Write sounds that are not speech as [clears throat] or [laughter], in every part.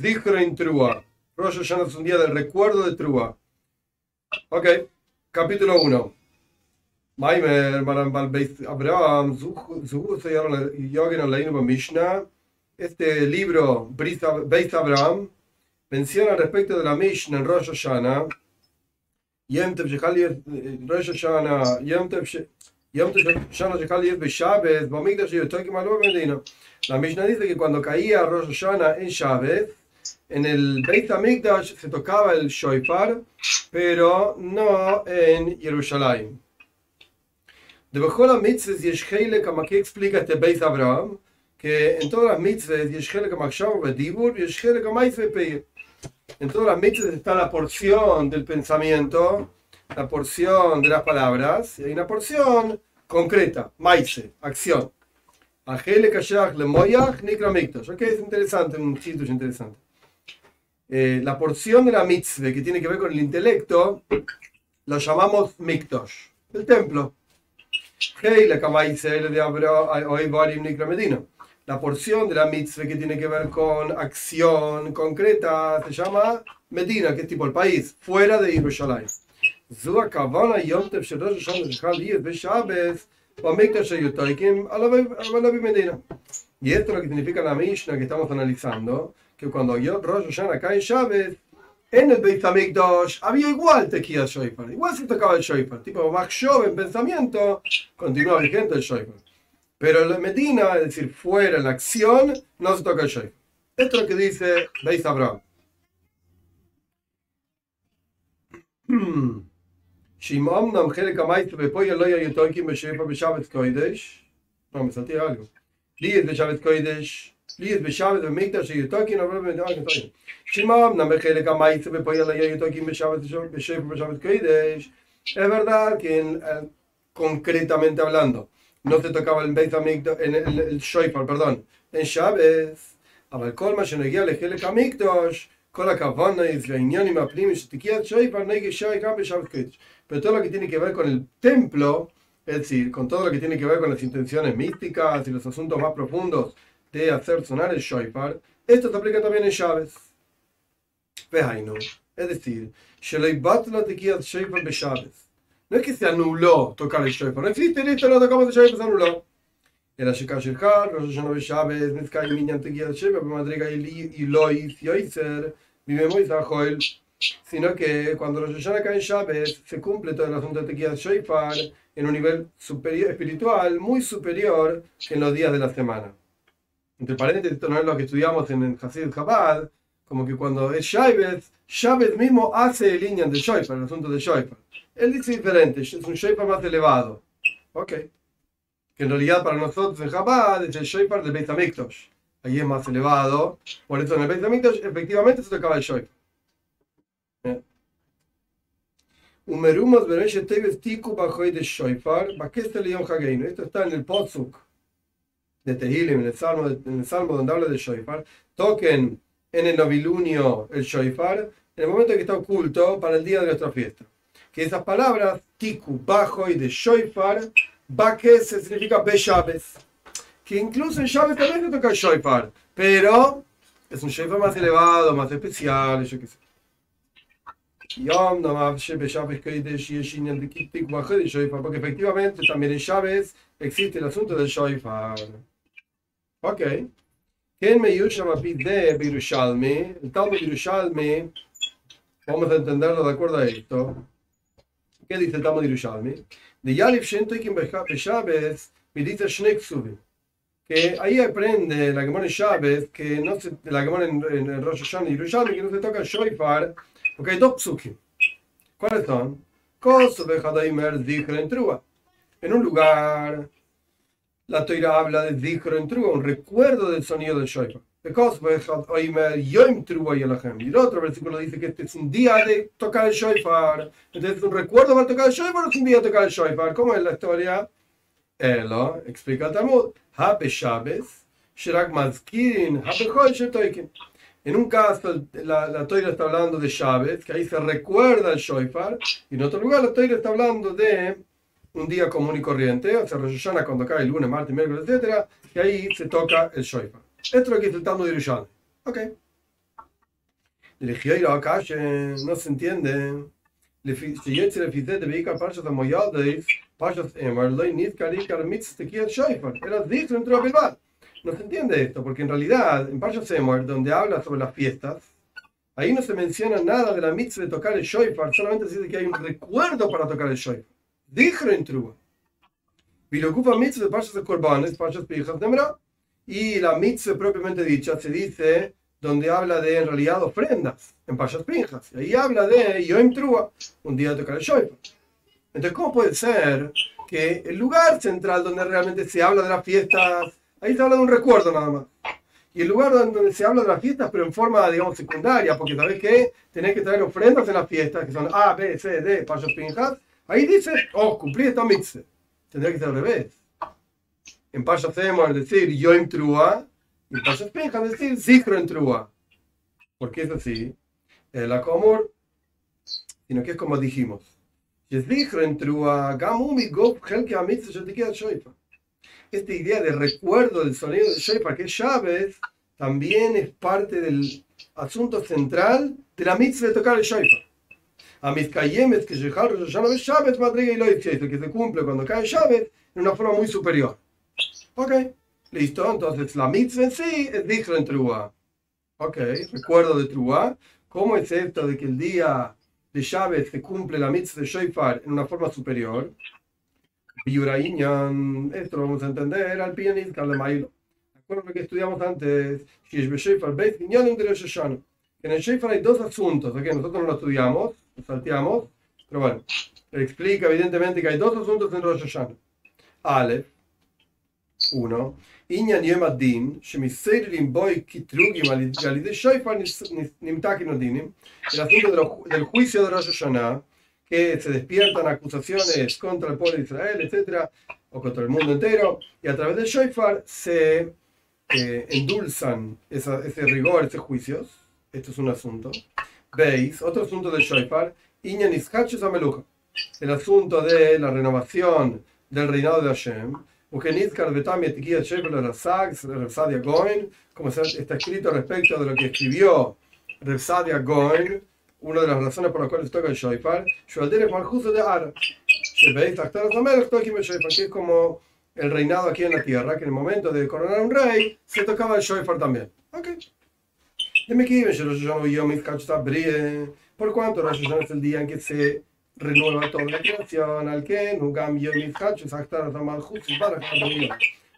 Zichrein Trua. Rosh Hashanah es un día del recuerdo de Trua. Ok, capítulo 1. Maimer, Maran Beis Abraham, Yogen Leinu Mishnah. Este libro, Beis Abraham, menciona respecto de la Mishnah en Rosh Hashanah. Rosh Hashanah, Yom Shana Shechal Yez Beshabes, Bamigdash Yotokim Alo Medina. La Mishnah dice que cuando caía Rosh Hashanah en Shabbat, en el Beit HaMikdash se tocaba el Shoifar, pero no en Jerusalén. De Bejola Mitzvahs Yeshchele, como aquí explica este Beit Abraham, que en todas las mitzvahs Akshav Bedibur, Yeshchele como Mitzvah En todas las mitzvahs está la porción del pensamiento, la porción de las palabras, y hay una porción concreta, maize, acción. Angele Kashach le Moyach Nikramiktos. Ok, es interesante, un sitio interesante. Eh, la porción de la mitzvah que tiene que ver con el intelecto, lo llamamos miktosh, el templo. La porción de la mitzvah que tiene que ver con acción concreta se llama Medina, que es tipo el país, fuera de Jerusalén. Y esto es lo que significa la Mishnah que estamos analizando, que cuando Rosh Hashanah cae en Shabbat, en el Beit HaMikdash había igual tequila Shoifar, igual se tocaba el Shoifar, tipo Machshov en pensamiento, continúa vigente el Shoifar. Pero en la Medina, es decir, fuera en la acción, no se toca el Shoifar. Esto es lo que dice Beit Abraham. [clears throat] שאם אמנם חלק המייסר בפויה לא יהיו תוקים בשפע בשבת קודש, לא, מסלתי algo. ליד בשבת קודש, ליד בשבת במקדש שיהיו תוקים, אבל במדינת תוקים. שאם אמנם בחלק המייסר בפויה לא יהיו תוקים בשבת בשפע בשבת קודש, es verdad que en, concretamente hablando, no se tocaba el Beit en el, el Shoifar, perdón, en Shabbat, אבל כל מה שנגיע לחלק המקדוש, כל הכוונה והעניינים הפנימיים שתקיעת שויפר נגד שי גם בשבת קודש pero todo lo que tiene que ver con el templo, es decir, con todo lo que tiene que ver con las intenciones místicas y los asuntos más profundos de hacer sonar el shofar, esto se aplica también en llaves. Es decir, no es que se anuló tocar el shofar, no existe, listo, no tocamos el shofar, se anuló. אלא שכאשר ראש השנה בשבת נזכר עם עניין תגיע השבע במדרגה עילוי יויצר מממוי זכויל sino que cuando Rosh Hashanah cae en Shabbat se cumple todo el asunto de Tequila Shoifar en un nivel superior, espiritual muy superior que en los días de la semana. Entre paréntesis, esto no es lo que estudiamos en el Hasid Chabad, como que cuando es Shabbat, Shabbat mismo hace el Inyan de Shoifar, el asunto de Shoifar. Él dice diferente, es un Shoifar más elevado. Ok. Que en realidad para nosotros en Chabad es el Shoifar del Beit HaMikdash. Ahí es más elevado. Por eso en el Beit HaMikdash efectivamente se tocaba el Shoifar. Umerumas Bereshe Teves Tiku Bajoy de Shoifar, Bakeste León Hageino. Esto está en el Potsuk de Tehilim, en el Salmo, en el Salmo donde habla de Shoifar. Toquen en el novilunio el Shoifar, en el momento que está oculto para el día de nuestra fiesta. Que esas palabras, Tiku Bajoy de Shoifar, Bakeste significa Beshabes. Que incluso en Shabes también se toca el Shoifar, pero es un Shoifar más elevado, más especial, yo qué sé. Porque efectivamente también en Chávez existe el asunto del Shoifar. Ok. ¿Quién me de Birushalmi? El Talmud Birushalmi, vamos a entenderlo de acuerdo a esto. ¿Qué dice el Talmud Birushalmi? De Yalif Shentoikim Beshabes, Milita Shneksubi. Que ahí aprende la Gemora en Chávez, que no se, la Gemora en, en Rosh Hashanah y Yerushalmi, que no se toca el Shoifar porque hay dos psukim. ¿Cuáles son? En un lugar, la toira habla de Dichro en Trua, un recuerdo del sonido del Shoifa. Y el otro versículo dice que este es un día de tocar el shofar. Entonces, ¿un recuerdo para tocar el shofar o es un día de tocar el shofar? ¿Cómo es la historia? Elo, explica el Talmud. Shabbos, Shirak. En un caso, la, la está hablando de Shabbat, que ahí se recuerda el Shoifar, y en otro lugar, la Toira está hablando de un día común y corriente, o sea, Rosh Hashanah cuando cae el lunes, martes, miércoles, etc. Y ahí se toca el shofar. Esto es lo que está tratando de Yerushan. Ok. Eligió ir a calle, no se entiende. Si Yetzer Efizet dedica parchas a Moyades, parchas en Marley Nizkar y Karmitz te quiere shofar. Era dicho dentro de Bilbao. No se entiende esto, porque en realidad, en Parchas Emor, donde habla sobre las fiestas, ahí no se menciona nada de la mitzvah de tocar el shofar, solamente se dice que hay un recuerdo para tocar el shofar. Dijo en Trua. Y lo ocupa mitzvah de Parshas de Corbanes, Parshas Pijas de y la mitzvah propiamente dicha se dice donde habla de en realidad ofrendas, en Payas Pinjas. Y ahí habla de Yoim Trua, un día tocar el Shofar. Entonces, ¿cómo puede ser que el lugar central donde realmente se habla de las fiestas, ahí se habla de un recuerdo nada más? Y el lugar donde se habla de las fiestas, pero en forma, digamos, secundaria, porque sabes que tenés que traer ofrendas en las fiestas, que son A, B, C, D, Payas Pinjas, ahí dice, oh, cumplí esta mitzvah. Tendría que ser al revés. En Payas es decir Yoim Trua, y Pashas Pinjas decir Zikro en Trua. Porque es así. El Akomor, sino que es como dijimos. En. Esta idea de recuerdo del sonido de Shoifa, que es también es parte del asunto central de la mitzvah de tocar el Shoifa. A mis cayemes que Hashanah es Shabbat, Madriga y Loitzia, que se cumple cuando cae Shabbat en una forma muy superior. Ok. Listo, entonces la mitzvah en sí es dicho en Trua. Ok, recuerdo de Trua. ¿Cómo es esto de que el día de Shabbat se cumple la mitzvah de Shoifar en una forma superior? esto lo vamos a entender al pianista Mailo. Acuerdo lo que estudiamos antes, que en el Shoifar hay dos asuntos, que nosotros no lo estudiamos, lo salteamos, pero bueno, explica evidentemente que hay dos asuntos en Rosh Hashanah. Aleph, 1. Inyan Yom Adin, Shemiseirim Boy Kitrugim Alide Shoifar Nimtakin Odinim, el asunto del juicio de Rosh Hashanah, que se despiertan acusaciones contra el pueblo de Israel, etcétera, o contra el mundo entero, y a través del Shoifar se eh, endulzan ese rigor, esos juicios. Esto es un asunto. Beis, otro asunto de Shoifar, Iñanizhachus Ameluja, el asunto de la renovación del reinado de Hashem, Ugenizkar Betami Etikia Shefer de Razak, Rezadia Goin, como está escrito respecto de lo que escribió Rezadia Goin, una de las razones por las cuales toca el Shoifar, Shualdere Juanjuso de Ar, Shebeis Tachtar Azamel, Tokim Shoifar, que es como el reinado aquí en la tierra, que en el momento de coronar un rey se tocaba el Shoifar también. Okay. De me quiero, yo no yo me por cuanto Rosh Hashanah es el día en que se renueva toda la creación, al que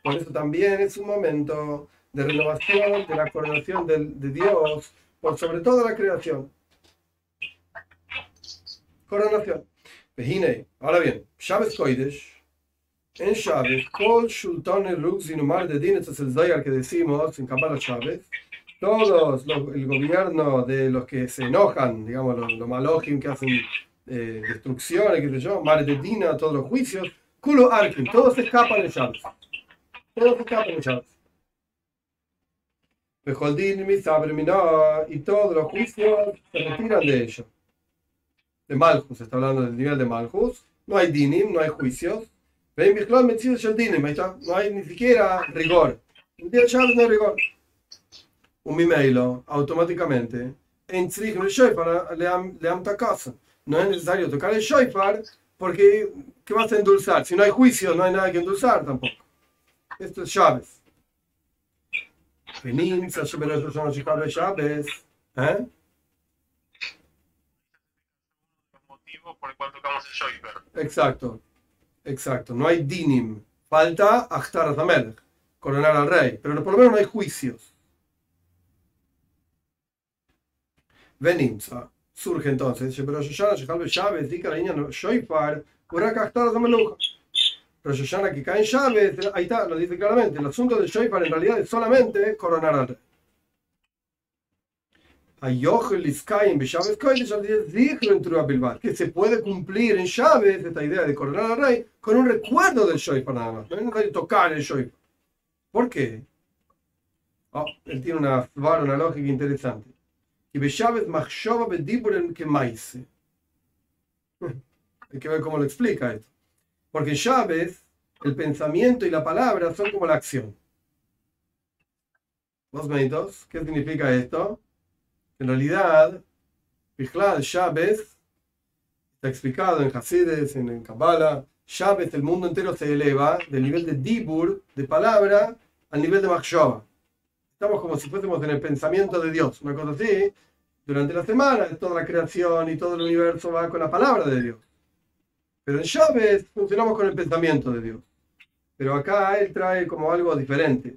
Por eso también es un momento de renovación, de la coronación de, de Dios por sobre toda la creación. Coronación. Ahora bien, Shabbat Koidesh, en Shabbat, Kol Shulton Rux Inumar de Din, es el Zayar que decimos en Kabbalah Shabbat, todos los, el gobierno de los que se enojan, digamos, los, los malojim que hacen eh, destrucciones, que sé yo, Mare de Dina, todos los juicios, culo Arkin, todos escapan de Shabbat. Todos escapan de Shabbat. Y todos los juicios se retiran de ellos. De Malchus, está hablando del nivel de Malchus. No hay dinim, no hay juicios. Ven, dinim, no hay ni siquiera rigor. El día de Shabbat no hay rigor. Un mimeilo, automáticamente, en para Leam Takasa no es necesario tocar el shofar porque ¿qué vas a endulzar? Si no hay juicio, no hay nada que endulzar tampoco. Esto es Chávez. Chávez. ¿Eh? por el cual tocamos el shofar. Exacto. Exacto. No hay dinim. Falta Achtar Zamelech, coronar al rey. Pero por lo menos no hay juicios. Venim, surge entonces, pero Rosh Hashanah, Shabbat, Zika, Inyan, Shoifar, Urakachtar, Zameluja. Rosh Hashanah que cae en Shabbat, ahí está, lo dice claramente, el asunto del Shoifar en realidad es solamente coronar al rey. Que se puede cumplir en Shabbat esta idea de coronar al rey con un recuerdo del Shoifar nada más. No es necesario tocar el Shoifar. ¿Por qué? Oh, él tiene una, una lógica interesante y Beshavet Machshova Bediburen que Maise. [laughs] Hay que ver cómo lo explica esto. Porque en Shabbat el pensamiento y la palabra son como la acción. ¿Dos minutos? ¿Qué significa esto? En realidad, Bichlal, Shabes, está explicado en Hasides, en Kabbalah, Shabes, el mundo entero se eleva del nivel de Dibur, de palabra, al nivel de Machshava. Estamos como si fuésemos en el pensamiento de Dios, una cosa así. Durante la semana, toda la creación y todo el universo va con la palabra de Dios. Pero en Shabes funcionamos con el pensamiento de Dios. Pero acá él trae como algo diferente.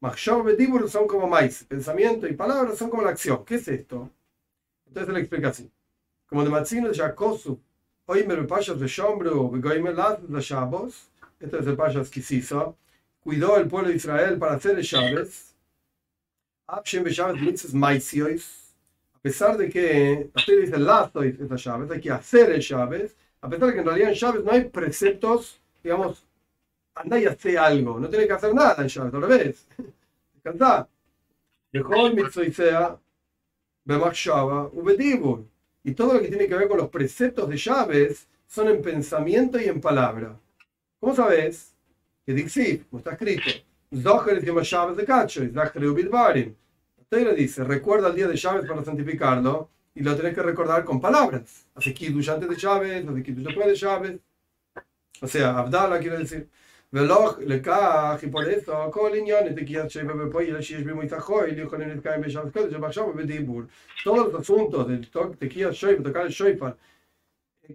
Machshava y son como maíz, pensamiento y palabra son como la acción. ¿Qué es esto? Entonces le explica así. Como de Matzino de Jacosu, hoy me payas de Shombru, me las de Shabbos, este es el payas que hizo, cuidó el pueblo de Israel para hacer el Shabbos, a pesar de que, la dice es el Shabbos, hay que hacer el Shabbos, a pesar de que en realidad en Shabbos no hay preceptos, digamos, anda y hace algo, no tiene que hacer nada en Shabbos, al revés, [laughs] mitzvah y todo lo que tiene que ver con los preceptos de llaves son en pensamiento y en palabra. ¿Cómo sabes? Que Dixit, como está escrito, Zohar y Shabbat de Cacho, Zohar y Taylor dice, recuerda el día de Shabbat para santificarlo y lo tenés que recordar con palabras. Hace Kiddush antes de Shabbat, hace Kiddush después de Shabbat. O sea, Abdala quiere decir. Veloj le y por esto, Coliñones de Kiyat Shebe Poy, el Shish Bimu Itajoy, el hijo de Nitkaim Beshav Kodesh, Bashab Bedibur. Todos los asuntos del de Kiyat Shebe, tocar el Shoifar,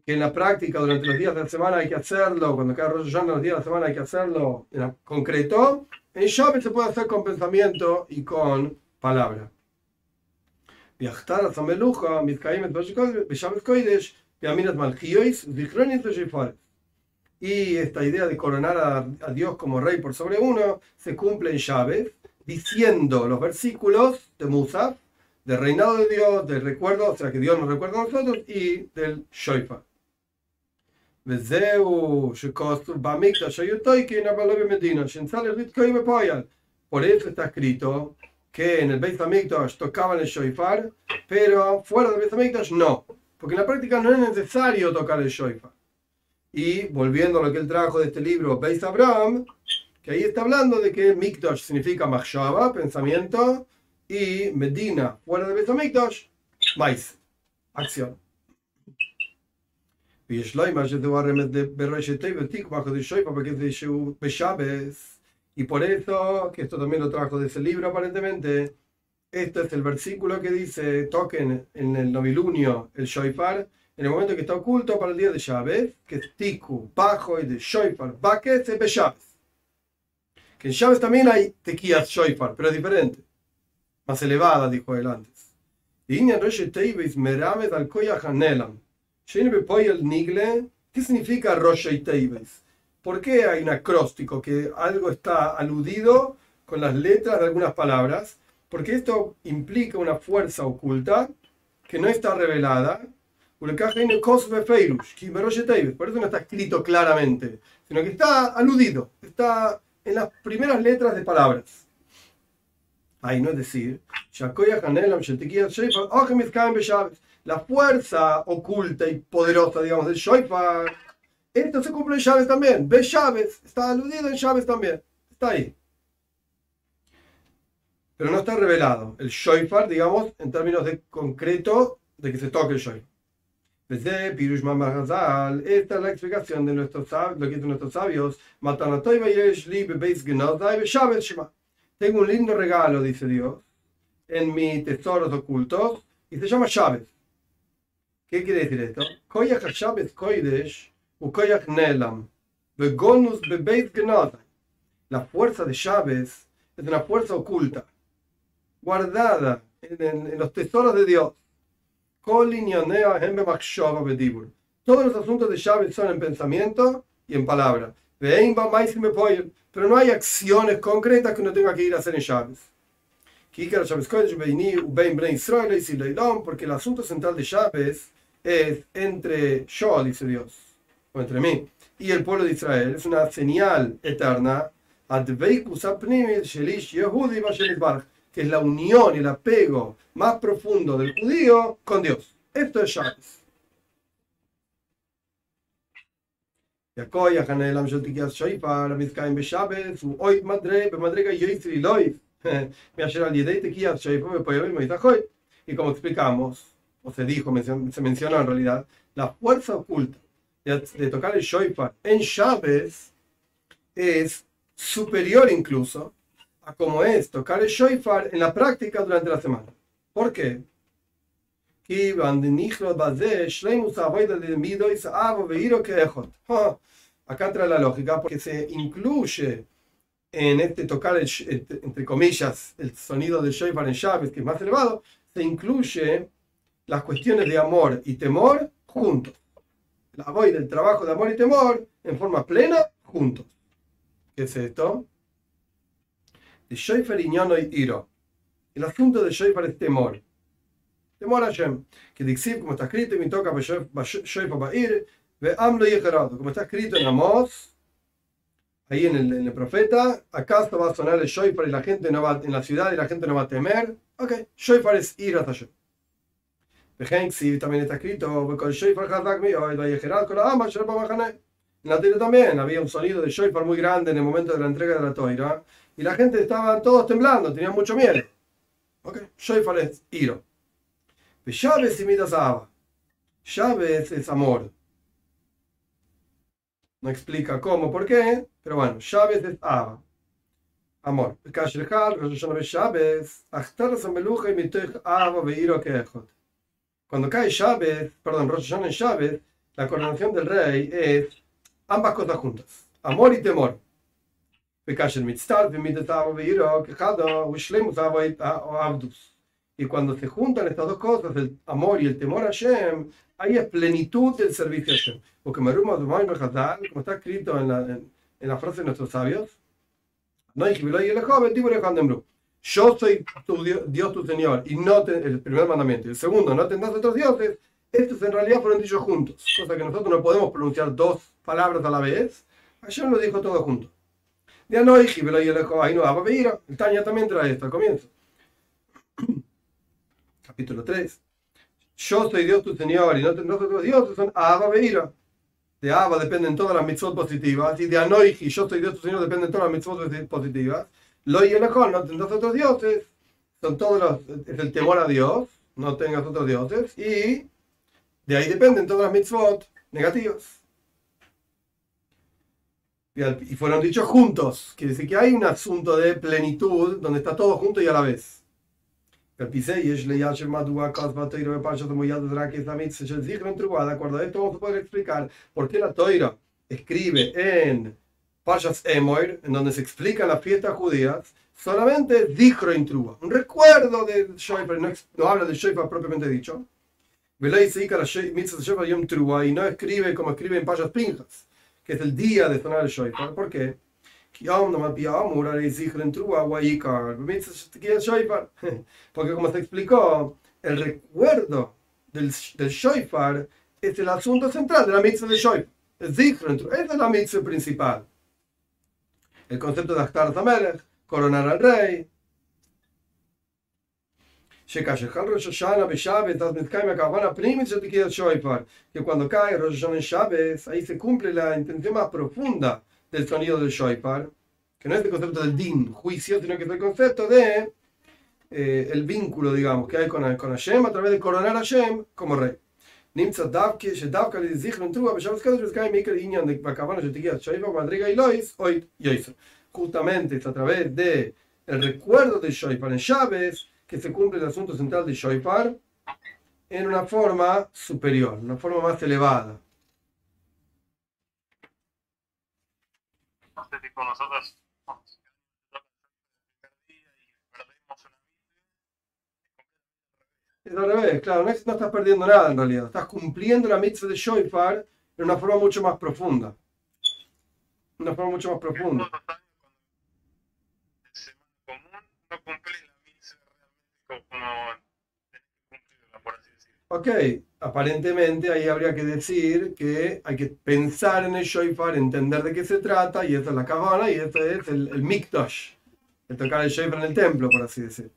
que en la práctica durante los días de la semana hay que hacerlo, cuando cada Rosh Hashanah los días de la semana hay que hacerlo, concreto, el Shabbat se puede hacer con pensamiento y con palabra. Y esta idea de coronar a, a, Dios como rey por sobre uno se cumple en Shabbat diciendo los versículos de Musa, del reinado de Dios, del recuerdo, o sea que Dios nos recuerda a nosotros, y del Shoifar. Shoifa. Por eso está escrito que en el Beit HaMikdash tocaban el Shoifar, pero fuera del Beit HaMikdash no, porque en la práctica no es necesario tocar el Shoifar. Y volviendo a lo que él trajo de este libro, Beis Abraham, que ahí está hablando de que Mikdash significa Machshava, pensamiento, y Medina, fuera de Beis Mikdash, maíz, acción. Y por eso, que esto también lo trajo de ese libro aparentemente, esto es el versículo que dice, toquen en el novilunio el shoifar, en el momento que está oculto para el día de Shabbat, que es Tiku, Bajo y de Shoifar, Baket, es Shabbat. Que en Shabbat también hay tequías Shoifar, pero es diferente. Más elevada, dijo él antes. ¿Qué significa Rosh Teibes? ¿Por qué hay un acróstico que algo está aludido con las letras de algunas palabras? Porque esto implica una fuerza oculta que no está revelada por eso no está escrito claramente, sino que está aludido, está en las primeras letras de palabras. Ahí no es decir, la fuerza oculta y poderosa, digamos, del Shoifar. Esto se cumple en llaves también. Ve llaves, está aludido en llaves también. Está ahí. Pero no está revelado. El Shoifar, digamos, en términos de concreto de que se toque el Shoifar. Esta es la explicación de nuestros sabios, lo que dicen nuestros sabios. Tengo un lindo regalo, dice Dios, en mis tesoros ocultos y se llama Shabbat. ¿Qué quiere decir esto? La fuerza de Shabbat es una fuerza oculta, guardada en los tesoros de Dios. Todos los asuntos de Shabbat son en pensamiento y en palabra. Pero no hay acciones concretas que uno tenga que ir a hacer en Shabbat. Porque el asunto central de Shabbat es entre yo, dice Dios, o entre mí, y el pueblo de Israel. Es una señal eterna que es la unión y el apego más profundo del judío con Dios. Esto es Shabbat. [laughs] Y como explicamos, o se dijo, se mencionó en realidad, la fuerza oculta de, tocar el shofar en Chávez es superior incluso a como es tocar el shofar en la práctica durante la semana. ¿Por qué? Acá trae la lógica porque se incluye en este tocar, entre comillas, el sonido del shofar en Chávez, que es más elevado, se incluye las cuestiones de amor y temor juntos. La voy del trabajo de amor y temor en forma plena juntos. ¿Qué es esto? De Shofar y Iro. El asunto de Shofar es temor. Temor a Hashem. Que dice, como está escrito, me toca Shofar ir, ve Amlo y Como está escrito en Amos, ahí en el, en el profeta, acaso va a sonar el Shofar y la gente no va, en la ciudad y la gente no va a temer. Ok, Shofar es ir hasta Hashem. Vejensi también está escrito, con Shofar Hazak mío, va a con la Amba, en la también había un sonido de shofar muy grande en el momento de la entrega de la toira y la gente estaba todos temblando, tenían mucho miedo. Ok, shofar es iro. Llaves y mitas aba. Llaves es amor. No explica cómo, por qué, pero bueno, llaves es aba. Amor. Cuando cae llaves, perdón, Rosh Hashanah en llaves, la coronación del rey es ambas cosas juntas, amor y temor. Y cuando se juntan estas dos cosas, el amor y el temor a Hashem, ahí es plenitud del servicio a Hashem. Porque como está escrito en la, en, la frase de nuestros sabios, yo soy tu Dios, tu Señor, y no el primer mandamiento. El segundo, no tendrás otros dioses. Estos en realidad fueron dichos juntos, cosa que nosotros no podemos pronunciar dos palabras a la vez, Hashem lo dijo todo junto. De Anoiji, ahí no El Tania también trae esto al comienzo. [clears throat] Capítulo 3. Yo soy Dios tu Señor y no tendrás otros dioses, son Abba Beira. De Abba dependen todas las mitzvot positivas y de Anoiji, yo soy Dios tu Señor, dependen todas las mitzvot positivas. Lo y no tendrás otros dioses, son todos los, es el temor a Dios, no tengas otros dioses y de ahí dependen todas las mitzvot negativas y fueron dichos juntos. Quiere decir que hay un asunto de plenitud donde está todo junto y a la vez. De acuerdo a esto vamos a poder explicar por qué la Toira escribe en Pashas Emoir, en donde se explican las fiestas judías, solamente Dichro Intruba, un recuerdo de Shoifer, no, no habla de Shoifer propiamente dicho. Y no escribe como escribe en Pashas Pinjas que es el día de sonar el shofar. ¿Por qué? [laughs] Porque como se explicó, el recuerdo del, del shofar es el asunto central de la mitzvah del shofar. Esa es la mitzvah principal. El concepto de Akhtar Zamelech, coronar al rey, que cuando cae Rosh Hashanah en Shabbat, ahí se cumple la intención más profunda del sonido del Shoipar, que no es el concepto del din, juicio, sino que es el concepto de eh, el vínculo, digamos, que hay con, con Hashem a través de coronar a Hashem como rey. נמצא דווקא שדווקא על ידי זיכרון תרועה בשבת קדוש וזכאי מעיקר עניין בכוונה שתגיע שייבה מדרגה אילויס או יויסר. Justamente es a través de el recuerdo de Shoipar en Shabbat que se cumple el asunto central de Shoifar en una forma superior, una forma más elevada. Es al revés, claro, no, estás perdiendo nada en realidad, estás cumpliendo la mitzvah de Shoifar en una forma mucho más profunda. Una forma mucho más profunda. Ok, aparentemente ahí habría que decir que hay que pensar en el shofar, entender de qué se trata, y esta es la cabana, y este es el, el mikdash, el tocar el shofar en el templo, por así decir.